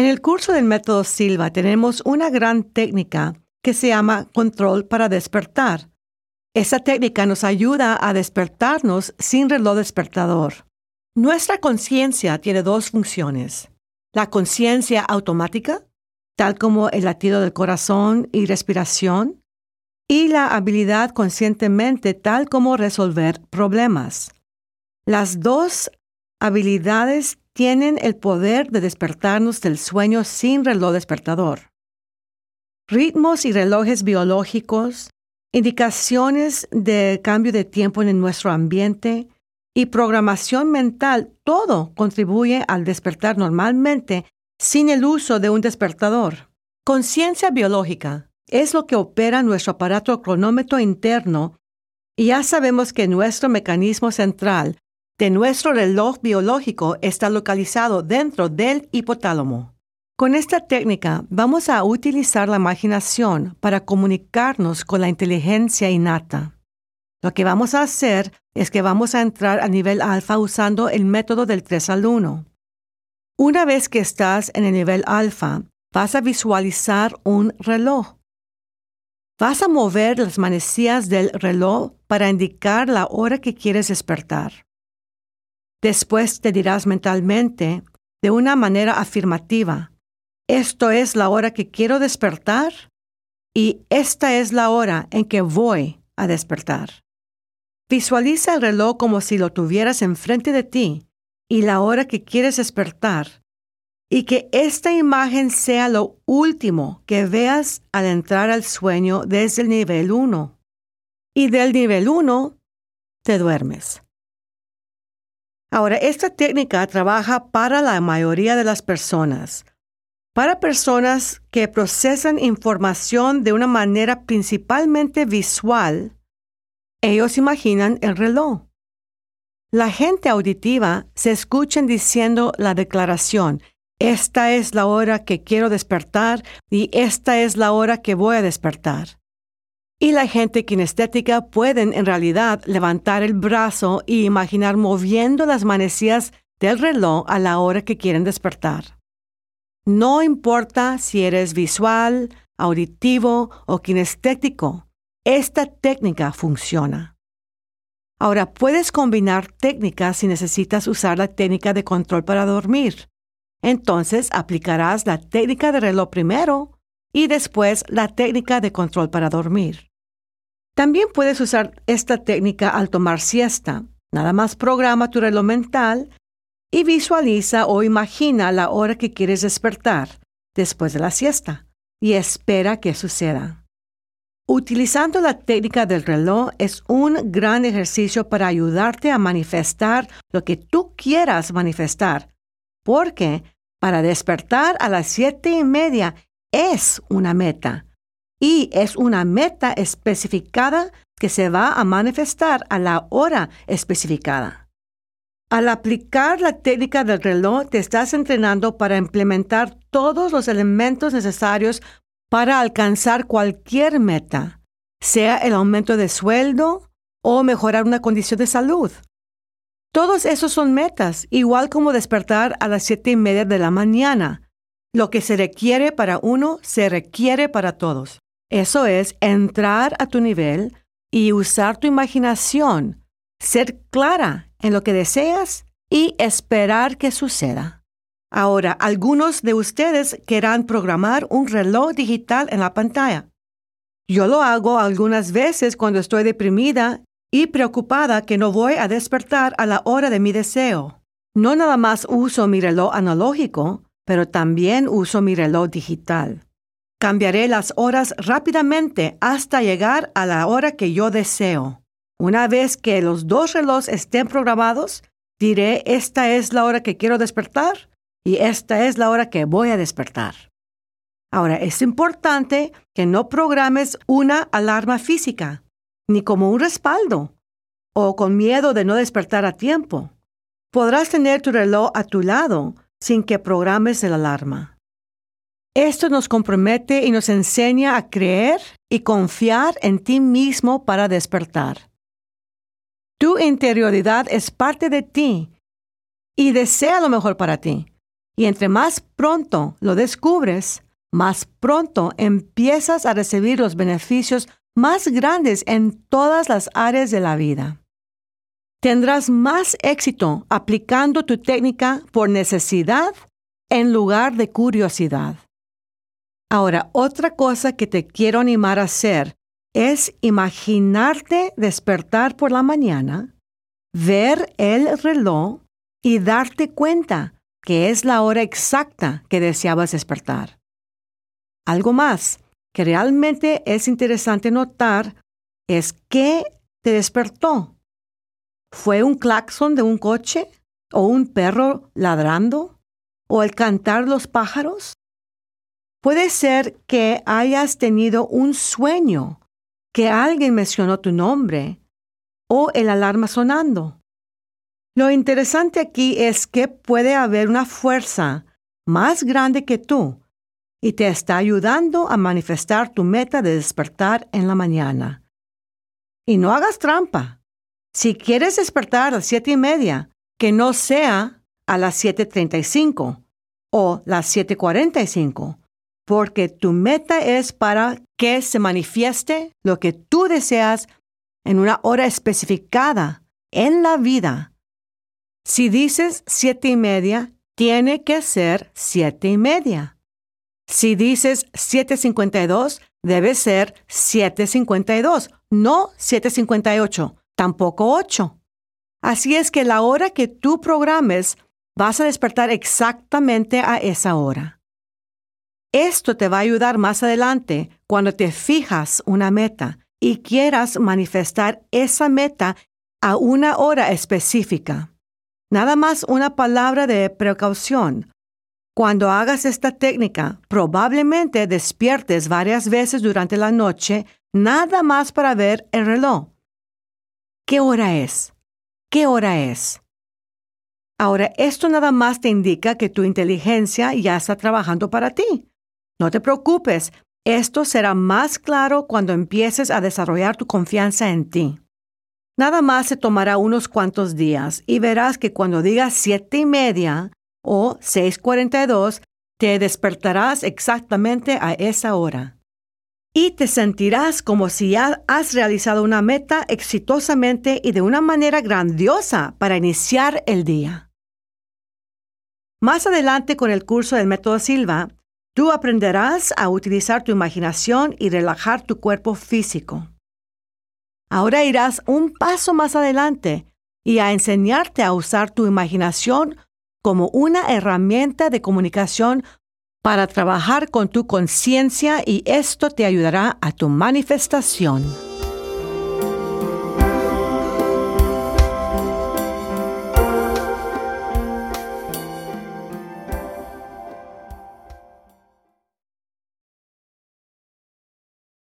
En el curso del método Silva tenemos una gran técnica que se llama control para despertar. Esa técnica nos ayuda a despertarnos sin reloj despertador. Nuestra conciencia tiene dos funciones. La conciencia automática, tal como el latido del corazón y respiración, y la habilidad conscientemente, tal como resolver problemas. Las dos habilidades tienen el poder de despertarnos del sueño sin reloj despertador. Ritmos y relojes biológicos, indicaciones de cambio de tiempo en nuestro ambiente y programación mental, todo contribuye al despertar normalmente sin el uso de un despertador. Conciencia biológica es lo que opera nuestro aparato cronómetro interno y ya sabemos que nuestro mecanismo central de nuestro reloj biológico está localizado dentro del hipotálamo. Con esta técnica vamos a utilizar la imaginación para comunicarnos con la inteligencia innata. Lo que vamos a hacer es que vamos a entrar a nivel alfa usando el método del 3 al 1. Una vez que estás en el nivel alfa, vas a visualizar un reloj. Vas a mover las manecillas del reloj para indicar la hora que quieres despertar. Después te dirás mentalmente, de una manera afirmativa, esto es la hora que quiero despertar y esta es la hora en que voy a despertar. Visualiza el reloj como si lo tuvieras enfrente de ti y la hora que quieres despertar y que esta imagen sea lo último que veas al entrar al sueño desde el nivel 1. Y del nivel 1 te duermes. Ahora, esta técnica trabaja para la mayoría de las personas. Para personas que procesan información de una manera principalmente visual, ellos imaginan el reloj. La gente auditiva se escuchan diciendo la declaración, esta es la hora que quiero despertar y esta es la hora que voy a despertar y la gente kinestética pueden en realidad levantar el brazo y imaginar moviendo las manecillas del reloj a la hora que quieren despertar. No importa si eres visual, auditivo o kinestético, esta técnica funciona. Ahora, puedes combinar técnicas si necesitas usar la técnica de control para dormir. Entonces, aplicarás la técnica de reloj primero y después la técnica de control para dormir. También puedes usar esta técnica al tomar siesta. Nada más programa tu reloj mental y visualiza o imagina la hora que quieres despertar después de la siesta y espera que suceda. Utilizando la técnica del reloj es un gran ejercicio para ayudarte a manifestar lo que tú quieras manifestar, porque para despertar a las siete y media es una meta y es una meta especificada que se va a manifestar a la hora especificada. Al aplicar la técnica del reloj, te estás entrenando para implementar todos los elementos necesarios para alcanzar cualquier meta, sea el aumento de sueldo o mejorar una condición de salud. Todos esos son metas, igual como despertar a las siete y media de la mañana. Lo que se requiere para uno se requiere para todos. Eso es entrar a tu nivel y usar tu imaginación, ser clara en lo que deseas y esperar que suceda. Ahora, algunos de ustedes querrán programar un reloj digital en la pantalla. Yo lo hago algunas veces cuando estoy deprimida y preocupada que no voy a despertar a la hora de mi deseo. No nada más uso mi reloj analógico, pero también uso mi reloj digital. Cambiaré las horas rápidamente hasta llegar a la hora que yo deseo. Una vez que los dos relojes estén programados, diré esta es la hora que quiero despertar y esta es la hora que voy a despertar. Ahora, es importante que no programes una alarma física, ni como un respaldo, o con miedo de no despertar a tiempo. Podrás tener tu reloj a tu lado sin que programes el alarma. Esto nos compromete y nos enseña a creer y confiar en ti mismo para despertar. Tu interioridad es parte de ti y desea lo mejor para ti. Y entre más pronto lo descubres, más pronto empiezas a recibir los beneficios más grandes en todas las áreas de la vida. Tendrás más éxito aplicando tu técnica por necesidad en lugar de curiosidad. Ahora, otra cosa que te quiero animar a hacer es imaginarte despertar por la mañana, ver el reloj y darte cuenta que es la hora exacta que deseabas despertar. Algo más que realmente es interesante notar es qué te despertó. ¿Fue un claxon de un coche? ¿O un perro ladrando? ¿O el cantar los pájaros? Puede ser que hayas tenido un sueño, que alguien mencionó tu nombre o el alarma sonando. Lo interesante aquí es que puede haber una fuerza más grande que tú y te está ayudando a manifestar tu meta de despertar en la mañana. Y no hagas trampa. Si quieres despertar a las siete y media, que no sea a las 7.35 o las 7.45, porque tu meta es para que se manifieste lo que tú deseas en una hora especificada en la vida. Si dices siete y media, tiene que ser siete y media. Si dices 752, debe ser 752, no 758, tampoco 8. Así es que la hora que tú programes, vas a despertar exactamente a esa hora. Esto te va a ayudar más adelante cuando te fijas una meta y quieras manifestar esa meta a una hora específica. Nada más una palabra de precaución. Cuando hagas esta técnica, probablemente despiertes varias veces durante la noche, nada más para ver el reloj. ¿Qué hora es? ¿Qué hora es? Ahora, esto nada más te indica que tu inteligencia ya está trabajando para ti. No te preocupes, esto será más claro cuando empieces a desarrollar tu confianza en ti. Nada más se tomará unos cuantos días y verás que cuando digas siete y media, o 6.42, te despertarás exactamente a esa hora. Y te sentirás como si ya has realizado una meta exitosamente y de una manera grandiosa para iniciar el día. Más adelante con el curso del método Silva, tú aprenderás a utilizar tu imaginación y relajar tu cuerpo físico. Ahora irás un paso más adelante y a enseñarte a usar tu imaginación como una herramienta de comunicación para trabajar con tu conciencia y esto te ayudará a tu manifestación.